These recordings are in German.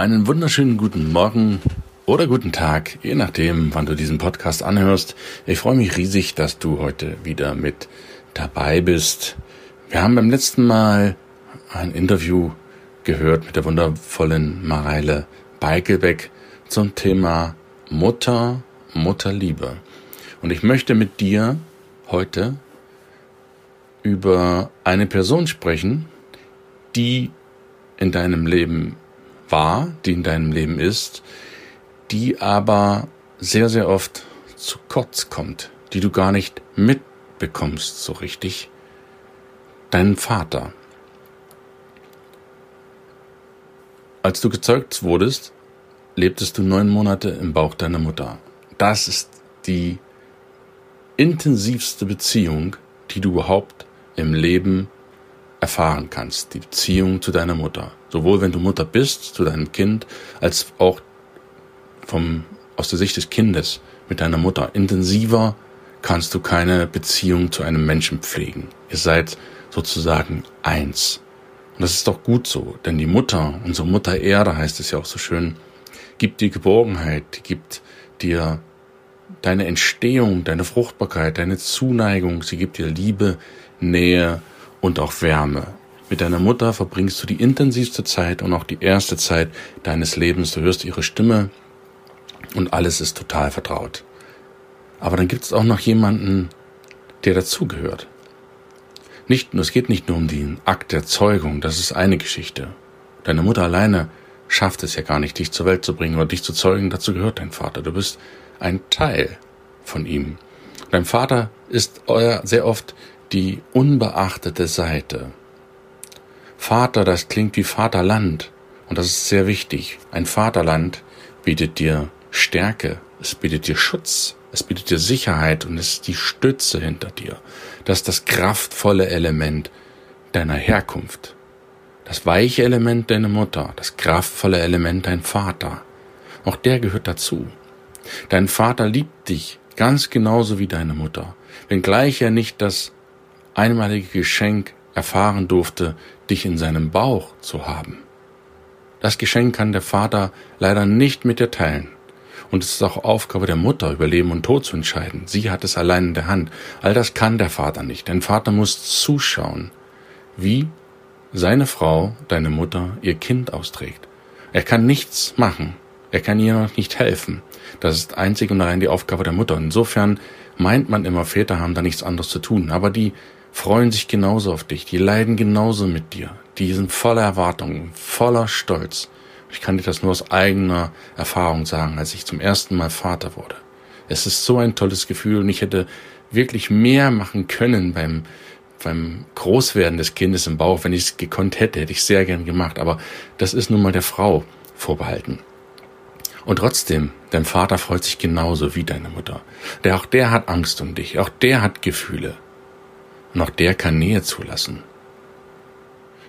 Einen wunderschönen guten Morgen oder guten Tag, je nachdem, wann du diesen Podcast anhörst. Ich freue mich riesig, dass du heute wieder mit dabei bist. Wir haben beim letzten Mal ein Interview gehört mit der wundervollen Mareile Beikelbeck zum Thema Mutter, Mutterliebe. Und ich möchte mit dir heute über eine Person sprechen, die in deinem Leben war, die in deinem Leben ist, die aber sehr, sehr oft zu kurz kommt, die du gar nicht mitbekommst so richtig. Deinen Vater. Als du gezeugt wurdest, lebtest du neun Monate im Bauch deiner Mutter. Das ist die intensivste Beziehung, die du überhaupt im Leben erfahren kannst, die Beziehung zu deiner Mutter. Sowohl wenn du Mutter bist, zu deinem Kind, als auch vom, aus der Sicht des Kindes mit deiner Mutter. Intensiver kannst du keine Beziehung zu einem Menschen pflegen. Ihr seid sozusagen eins. Und das ist doch gut so, denn die Mutter, unsere Mutter Erde heißt es ja auch so schön, gibt dir Geborgenheit, gibt dir deine Entstehung, deine Fruchtbarkeit, deine Zuneigung, sie gibt dir Liebe, Nähe, und auch Wärme. Mit deiner Mutter verbringst du die intensivste Zeit und auch die erste Zeit deines Lebens. Du hörst ihre Stimme und alles ist total vertraut. Aber dann gibt es auch noch jemanden, der dazugehört. Nicht, es geht nicht nur um den Akt der Zeugung, das ist eine Geschichte. Deine Mutter alleine schafft es ja gar nicht, dich zur Welt zu bringen oder dich zu zeugen, dazu gehört dein Vater. Du bist ein Teil von ihm. Dein Vater ist euer sehr oft die unbeachtete Seite. Vater, das klingt wie Vaterland. Und das ist sehr wichtig. Ein Vaterland bietet dir Stärke, es bietet dir Schutz, es bietet dir Sicherheit und es ist die Stütze hinter dir. Das ist das kraftvolle Element deiner Herkunft. Das weiche Element deiner Mutter, das kraftvolle Element dein Vater. Auch der gehört dazu. Dein Vater liebt dich ganz genauso wie deine Mutter, wenngleich er nicht das einmalige Geschenk erfahren durfte, dich in seinem Bauch zu haben. Das Geschenk kann der Vater leider nicht mit dir teilen. Und es ist auch Aufgabe der Mutter, über Leben und Tod zu entscheiden. Sie hat es allein in der Hand. All das kann der Vater nicht. Dein Vater muss zuschauen, wie seine Frau, deine Mutter, ihr Kind austrägt. Er kann nichts machen. Er kann ihr noch nicht helfen. Das ist einzig und allein die Aufgabe der Mutter. Insofern meint man immer, Väter haben da nichts anderes zu tun. Aber die freuen sich genauso auf dich, die leiden genauso mit dir, die sind voller Erwartungen, voller Stolz. Ich kann dir das nur aus eigener Erfahrung sagen, als ich zum ersten Mal Vater wurde. Es ist so ein tolles Gefühl und ich hätte wirklich mehr machen können beim, beim Großwerden des Kindes im Bauch. Wenn ich es gekonnt hätte, hätte ich sehr gern gemacht. Aber das ist nun mal der Frau vorbehalten. Und trotzdem, dein Vater freut sich genauso wie deine Mutter. Der, auch der hat Angst um dich. Auch der hat Gefühle. Noch der kann Nähe zulassen.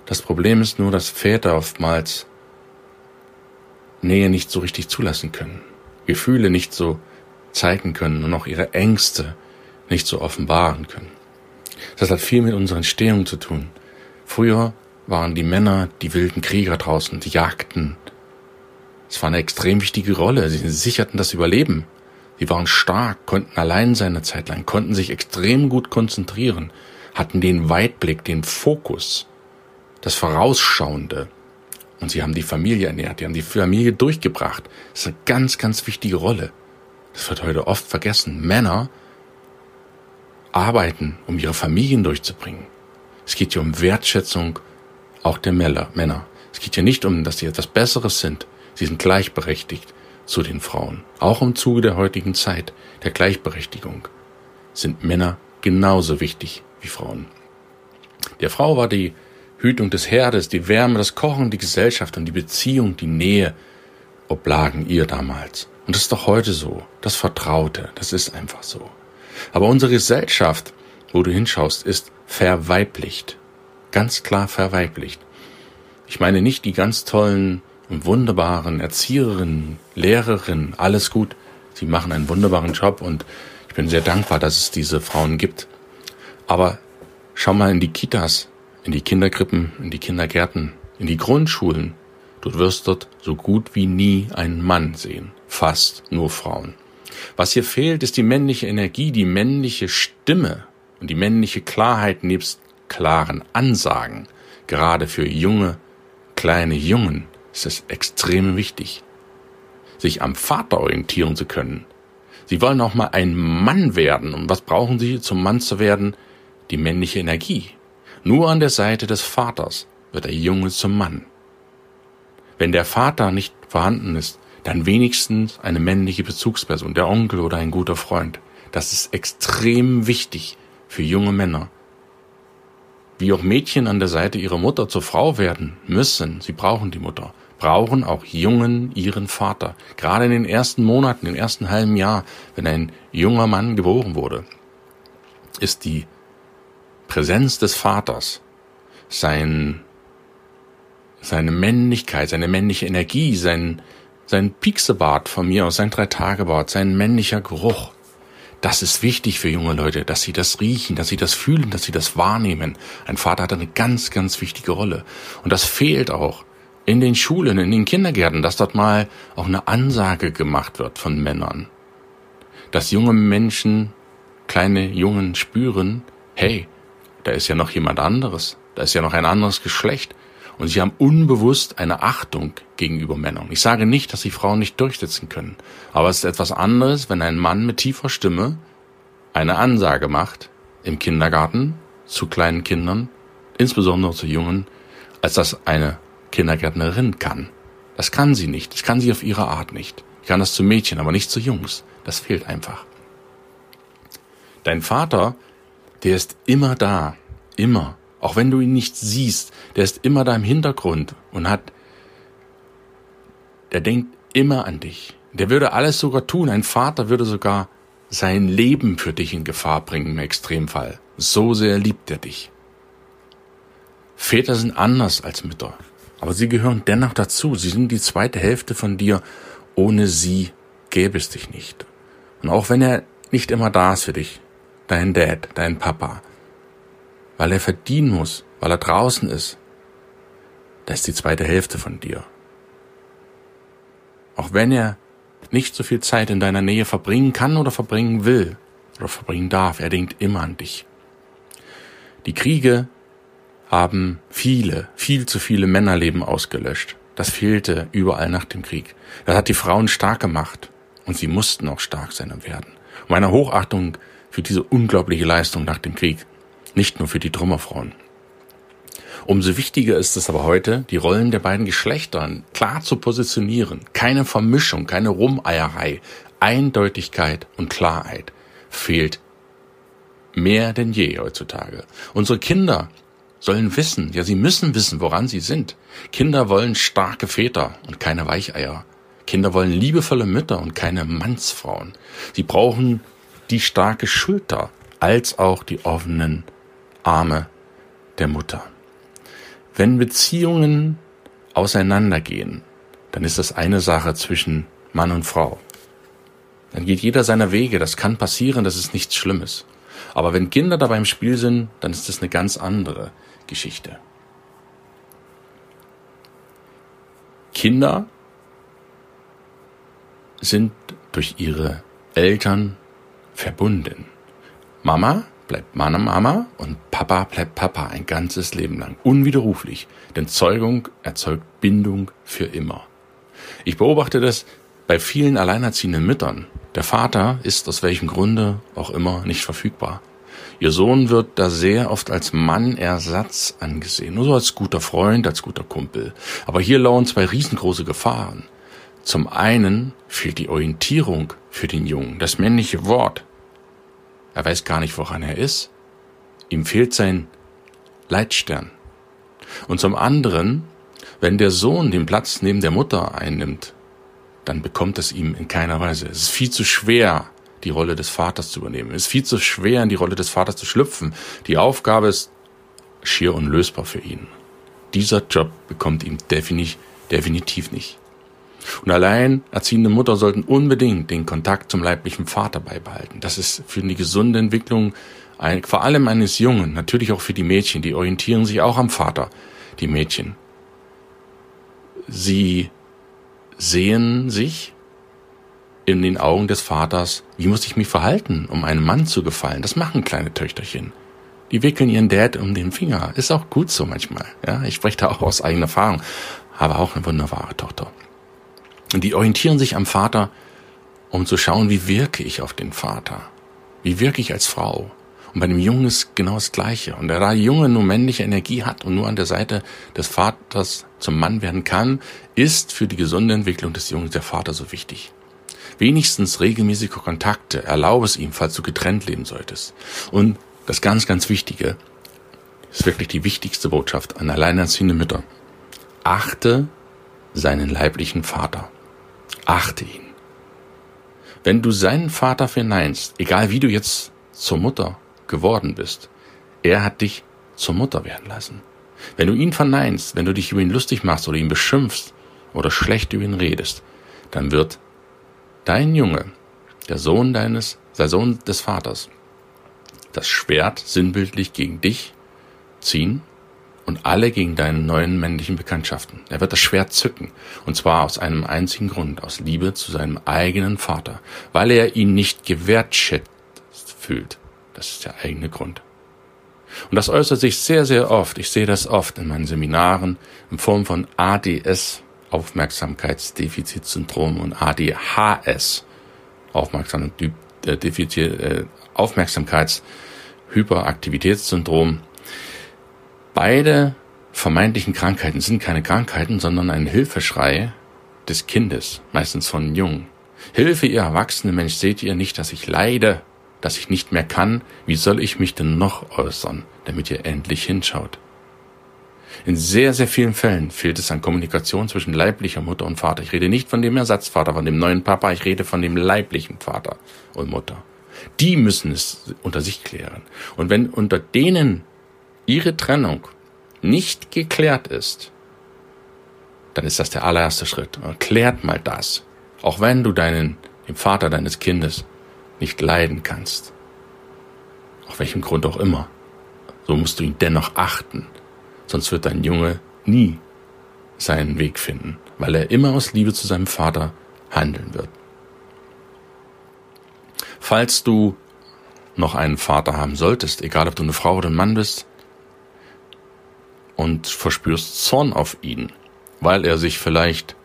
Das Problem ist nur, dass Väter oftmals Nähe nicht so richtig zulassen können, Gefühle nicht so zeigen können und auch ihre Ängste nicht so offenbaren können. Das hat viel mit unserer Entstehung zu tun. Früher waren die Männer die wilden Krieger draußen, die jagten. Es war eine extrem wichtige Rolle. Sie sicherten das Überleben. Sie waren stark, konnten allein sein eine Zeit lang, konnten sich extrem gut konzentrieren, hatten den Weitblick, den Fokus, das Vorausschauende. Und sie haben die Familie ernährt, die haben die Familie durchgebracht. Das ist eine ganz, ganz wichtige Rolle. Das wird heute oft vergessen. Männer arbeiten, um ihre Familien durchzubringen. Es geht hier um Wertschätzung auch der Männer. Es geht hier nicht um, dass sie etwas Besseres sind. Sie sind gleichberechtigt zu den Frauen. Auch im Zuge der heutigen Zeit, der Gleichberechtigung, sind Männer genauso wichtig wie Frauen. Der Frau war die Hütung des Herdes, die Wärme, das Kochen, die Gesellschaft und die Beziehung, die Nähe oblagen ihr damals. Und das ist doch heute so. Das Vertraute, das ist einfach so. Aber unsere Gesellschaft, wo du hinschaust, ist verweiblicht. Ganz klar verweiblicht. Ich meine nicht die ganz tollen und wunderbaren Erzieherinnen, Lehrerinnen, alles gut. Sie machen einen wunderbaren Job und ich bin sehr dankbar, dass es diese Frauen gibt. Aber schau mal in die Kitas, in die Kinderkrippen, in die Kindergärten, in die Grundschulen. Du wirst dort so gut wie nie einen Mann sehen. Fast nur Frauen. Was hier fehlt, ist die männliche Energie, die männliche Stimme und die männliche Klarheit nebst klaren Ansagen. Gerade für junge, kleine Jungen ist es extrem wichtig, sich am Vater orientieren zu können. Sie wollen auch mal ein Mann werden. Und was brauchen sie, zum Mann zu werden? Die männliche Energie. Nur an der Seite des Vaters wird der Junge zum Mann. Wenn der Vater nicht vorhanden ist, dann wenigstens eine männliche Bezugsperson, der Onkel oder ein guter Freund. Das ist extrem wichtig für junge Männer. Wie auch Mädchen an der Seite ihrer Mutter zur Frau werden müssen, sie brauchen die Mutter, brauchen auch Jungen ihren Vater. Gerade in den ersten Monaten, im ersten halben Jahr, wenn ein junger Mann geboren wurde, ist die Präsenz des Vaters, sein, seine Männlichkeit, seine männliche Energie, sein, sein Pieksebart von mir aus, sein Dreitagebart, sein männlicher Geruch. Das ist wichtig für junge Leute, dass sie das riechen, dass sie das fühlen, dass sie das wahrnehmen. Ein Vater hat eine ganz, ganz wichtige Rolle. Und das fehlt auch in den Schulen, in den Kindergärten, dass dort mal auch eine Ansage gemacht wird von Männern. Dass junge Menschen, kleine Jungen spüren, hey, da ist ja noch jemand anderes, da ist ja noch ein anderes Geschlecht und sie haben unbewusst eine Achtung gegenüber Männern. Ich sage nicht, dass sie Frauen nicht durchsetzen können, aber es ist etwas anderes, wenn ein Mann mit tiefer Stimme eine Ansage macht im Kindergarten zu kleinen Kindern, insbesondere zu Jungen, als das eine Kindergärtnerin kann. Das kann sie nicht, das kann sie auf ihre Art nicht. Ich kann das zu Mädchen, aber nicht zu Jungs. Das fehlt einfach. Dein Vater, der ist immer da, immer. Auch wenn du ihn nicht siehst, der ist immer da im Hintergrund und hat, der denkt immer an dich. Der würde alles sogar tun. Ein Vater würde sogar sein Leben für dich in Gefahr bringen im Extremfall. So sehr liebt er dich. Väter sind anders als Mütter, aber sie gehören dennoch dazu. Sie sind die zweite Hälfte von dir. Ohne sie gäbe es dich nicht. Und auch wenn er nicht immer da ist für dich, dein Dad, dein Papa, weil er verdienen muss, weil er draußen ist. Das ist die zweite Hälfte von dir. Auch wenn er nicht so viel Zeit in deiner Nähe verbringen kann oder verbringen will oder verbringen darf, er denkt immer an dich. Die Kriege haben viele, viel zu viele Männerleben ausgelöscht. Das fehlte überall nach dem Krieg. Das hat die Frauen stark gemacht und sie mussten auch stark sein und werden. Und meine Hochachtung für diese unglaubliche Leistung nach dem Krieg nicht nur für die Trümmerfrauen. Umso wichtiger ist es aber heute, die Rollen der beiden Geschlechter klar zu positionieren. Keine Vermischung, keine Rumeierei. Eindeutigkeit und Klarheit fehlt mehr denn je heutzutage. Unsere Kinder sollen wissen, ja, sie müssen wissen, woran sie sind. Kinder wollen starke Väter und keine Weicheier. Kinder wollen liebevolle Mütter und keine Mannsfrauen. Sie brauchen die starke Schulter als auch die offenen Arme der Mutter. Wenn Beziehungen auseinandergehen, dann ist das eine Sache zwischen Mann und Frau. Dann geht jeder seiner Wege, das kann passieren, das ist nichts Schlimmes. Aber wenn Kinder dabei im Spiel sind, dann ist das eine ganz andere Geschichte. Kinder sind durch ihre Eltern verbunden. Mama bleibt Mama Mama und Papa bleibt Papa ein ganzes Leben lang. Unwiderruflich. Denn Zeugung erzeugt Bindung für immer. Ich beobachte das bei vielen alleinerziehenden Müttern. Der Vater ist aus welchem Grunde auch immer nicht verfügbar. Ihr Sohn wird da sehr oft als Mannersatz angesehen, nur so als guter Freund, als guter Kumpel. Aber hier lauern zwei riesengroße Gefahren. Zum einen fehlt die Orientierung für den Jungen, das männliche Wort, er weiß gar nicht, woran er ist. Ihm fehlt sein Leitstern. Und zum anderen, wenn der Sohn den Platz neben der Mutter einnimmt, dann bekommt es ihm in keiner Weise. Es ist viel zu schwer, die Rolle des Vaters zu übernehmen. Es ist viel zu schwer, in die Rolle des Vaters zu schlüpfen. Die Aufgabe ist schier unlösbar für ihn. Dieser Job bekommt ihm definitiv, definitiv nicht. Und allein erziehende Mutter sollten unbedingt den Kontakt zum leiblichen Vater beibehalten. Das ist für die gesunde Entwicklung ein, vor allem eines Jungen, natürlich auch für die Mädchen, die orientieren sich auch am Vater, die Mädchen. Sie sehen sich in den Augen des Vaters, wie muss ich mich verhalten, um einem Mann zu gefallen? Das machen kleine Töchterchen. Die wickeln ihren Dad um den Finger. Ist auch gut so manchmal. Ja, ich spreche da auch aus eigener Erfahrung. Aber auch eine wunderbare Tochter. Und die orientieren sich am Vater, um zu schauen, wie wirke ich auf den Vater? Wie wirke ich als Frau? Und bei dem Jungen ist genau das Gleiche. Und da der Junge nur männliche Energie hat und nur an der Seite des Vaters zum Mann werden kann, ist für die gesunde Entwicklung des Jungen der Vater so wichtig. Wenigstens regelmäßige Kontakte erlaube es ihm, falls du getrennt leben solltest. Und das ganz, ganz Wichtige ist wirklich die wichtigste Botschaft an alleinerziehende Mütter. Achte seinen leiblichen Vater. Achte ihn. Wenn du seinen Vater verneinst, egal wie du jetzt zur Mutter geworden bist, er hat dich zur Mutter werden lassen. Wenn du ihn verneinst, wenn du dich über ihn lustig machst oder ihn beschimpfst oder schlecht über ihn redest, dann wird dein Junge, der Sohn deines, der Sohn des Vaters, das Schwert sinnbildlich gegen dich ziehen und alle gegen deine neuen männlichen Bekanntschaften. Er wird das Schwert zücken, und zwar aus einem einzigen Grund, aus Liebe zu seinem eigenen Vater, weil er ihn nicht gewertschätzt fühlt. Das ist der eigene Grund. Und das äußert sich sehr, sehr oft, ich sehe das oft in meinen Seminaren, in Form von ADS, Aufmerksamkeitsdefizitsyndrom, und ADHS, äh, Aufmerksamkeitshyperaktivitätssyndrom, Beide vermeintlichen Krankheiten sind keine Krankheiten, sondern ein Hilfeschrei des Kindes, meistens von Jungen. Hilfe, ihr erwachsene Mensch, seht ihr nicht, dass ich leide, dass ich nicht mehr kann? Wie soll ich mich denn noch äußern, damit ihr endlich hinschaut? In sehr, sehr vielen Fällen fehlt es an Kommunikation zwischen leiblicher Mutter und Vater. Ich rede nicht von dem Ersatzvater, von dem neuen Papa, ich rede von dem leiblichen Vater und Mutter. Die müssen es unter sich klären. Und wenn unter denen ihre Trennung nicht geklärt ist, dann ist das der allererste Schritt. Klärt mal das. Auch wenn du deinen, den Vater deines Kindes nicht leiden kannst. Auf welchem Grund auch immer. So musst du ihn dennoch achten. Sonst wird dein Junge nie seinen Weg finden, weil er immer aus Liebe zu seinem Vater handeln wird. Falls du noch einen Vater haben solltest, egal ob du eine Frau oder ein Mann bist, und verspürst Zorn auf ihn, weil er sich vielleicht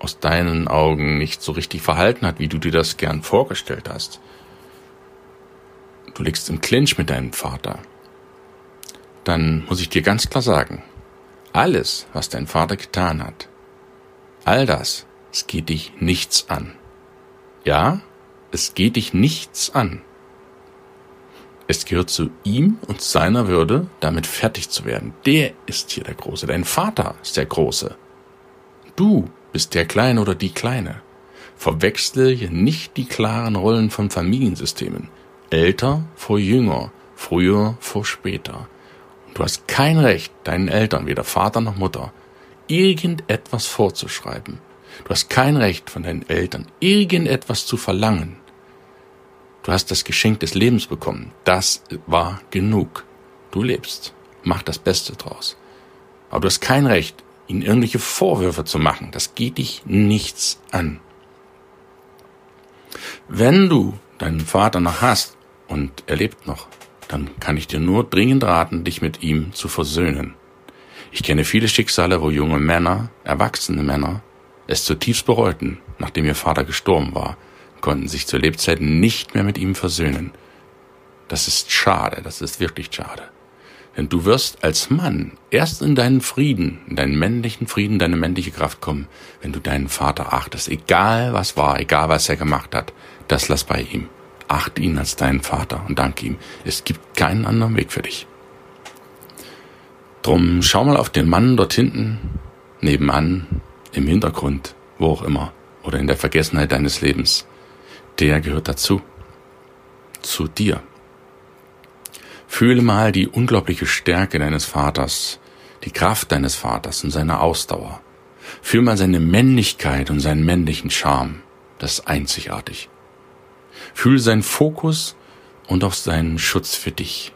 aus deinen Augen nicht so richtig verhalten hat, wie du dir das gern vorgestellt hast. Du liegst im Clinch mit deinem Vater. Dann muss ich dir ganz klar sagen, alles, was dein Vater getan hat, all das, es geht dich nichts an. Ja, es geht dich nichts an. Es gehört zu ihm und seiner Würde, damit fertig zu werden. Der ist hier der Große. Dein Vater ist der Große. Du bist der Kleine oder die Kleine. Verwechsle hier nicht die klaren Rollen von Familiensystemen. Älter vor jünger, früher vor später. du hast kein Recht, deinen Eltern, weder Vater noch Mutter, irgendetwas vorzuschreiben. Du hast kein Recht von deinen Eltern, irgendetwas zu verlangen. Du hast das Geschenk des Lebens bekommen. Das war genug. Du lebst. Mach das Beste draus. Aber du hast kein Recht, ihnen irgendwelche Vorwürfe zu machen. Das geht dich nichts an. Wenn du deinen Vater noch hast und er lebt noch, dann kann ich dir nur dringend raten, dich mit ihm zu versöhnen. Ich kenne viele Schicksale, wo junge Männer, erwachsene Männer, es zutiefst bereuten, nachdem ihr Vater gestorben war, konnten sich zur Lebzeit nicht mehr mit ihm versöhnen. Das ist schade, das ist wirklich schade. Denn du wirst als Mann erst in deinen Frieden, in deinen männlichen Frieden, deine männliche Kraft kommen, wenn du deinen Vater achtest. Egal was war, egal was er gemacht hat, das lass bei ihm. Achte ihn als deinen Vater und danke ihm. Es gibt keinen anderen Weg für dich. Drum schau mal auf den Mann dort hinten, nebenan, im Hintergrund, wo auch immer oder in der Vergessenheit deines Lebens, der gehört dazu. Zu dir. Fühle mal die unglaubliche Stärke deines Vaters, die Kraft deines Vaters und seine Ausdauer. Fühl mal seine Männlichkeit und seinen männlichen Charme. Das ist einzigartig. Fühl seinen Fokus und auch seinen Schutz für dich.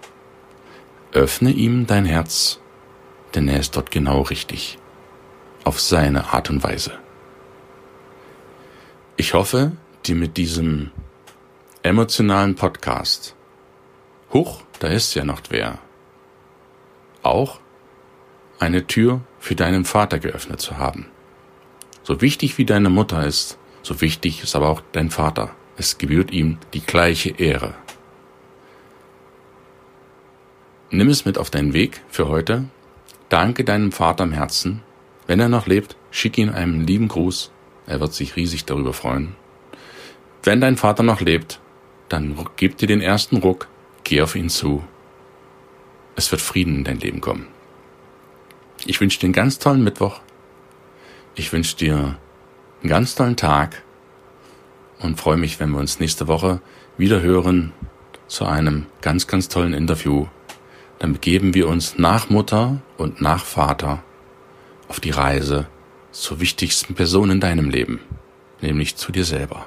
Öffne ihm dein Herz, denn er ist dort genau richtig. Auf seine Art und Weise. Ich hoffe, dir mit diesem emotionalen Podcast, huch, da ist ja noch wer, auch eine Tür für deinen Vater geöffnet zu haben. So wichtig wie deine Mutter ist, so wichtig ist aber auch dein Vater. Es gebührt ihm die gleiche Ehre. Nimm es mit auf deinen Weg für heute. Danke deinem Vater im Herzen. Wenn er noch lebt, schick ihm einen lieben Gruß. Er wird sich riesig darüber freuen. Wenn dein Vater noch lebt, dann gib dir den ersten Ruck, geh auf ihn zu. Es wird Frieden in dein Leben kommen. Ich wünsche dir einen ganz tollen Mittwoch. Ich wünsche dir einen ganz tollen Tag und freue mich, wenn wir uns nächste Woche wieder hören zu einem ganz, ganz tollen Interview. Dann begeben wir uns nach Mutter und nach Vater auf die Reise zur wichtigsten Person in deinem Leben, nämlich zu dir selber.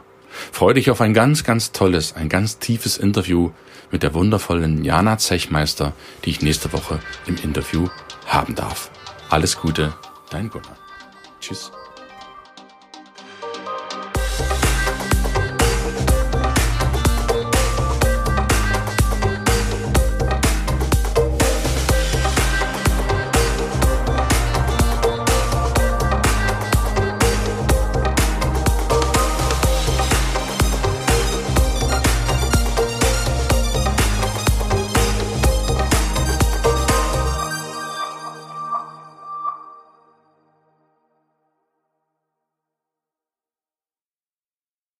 Freue dich auf ein ganz, ganz tolles, ein ganz tiefes Interview mit der wundervollen Jana Zechmeister, die ich nächste Woche im Interview haben darf. Alles Gute, dein Gunnar. Tschüss.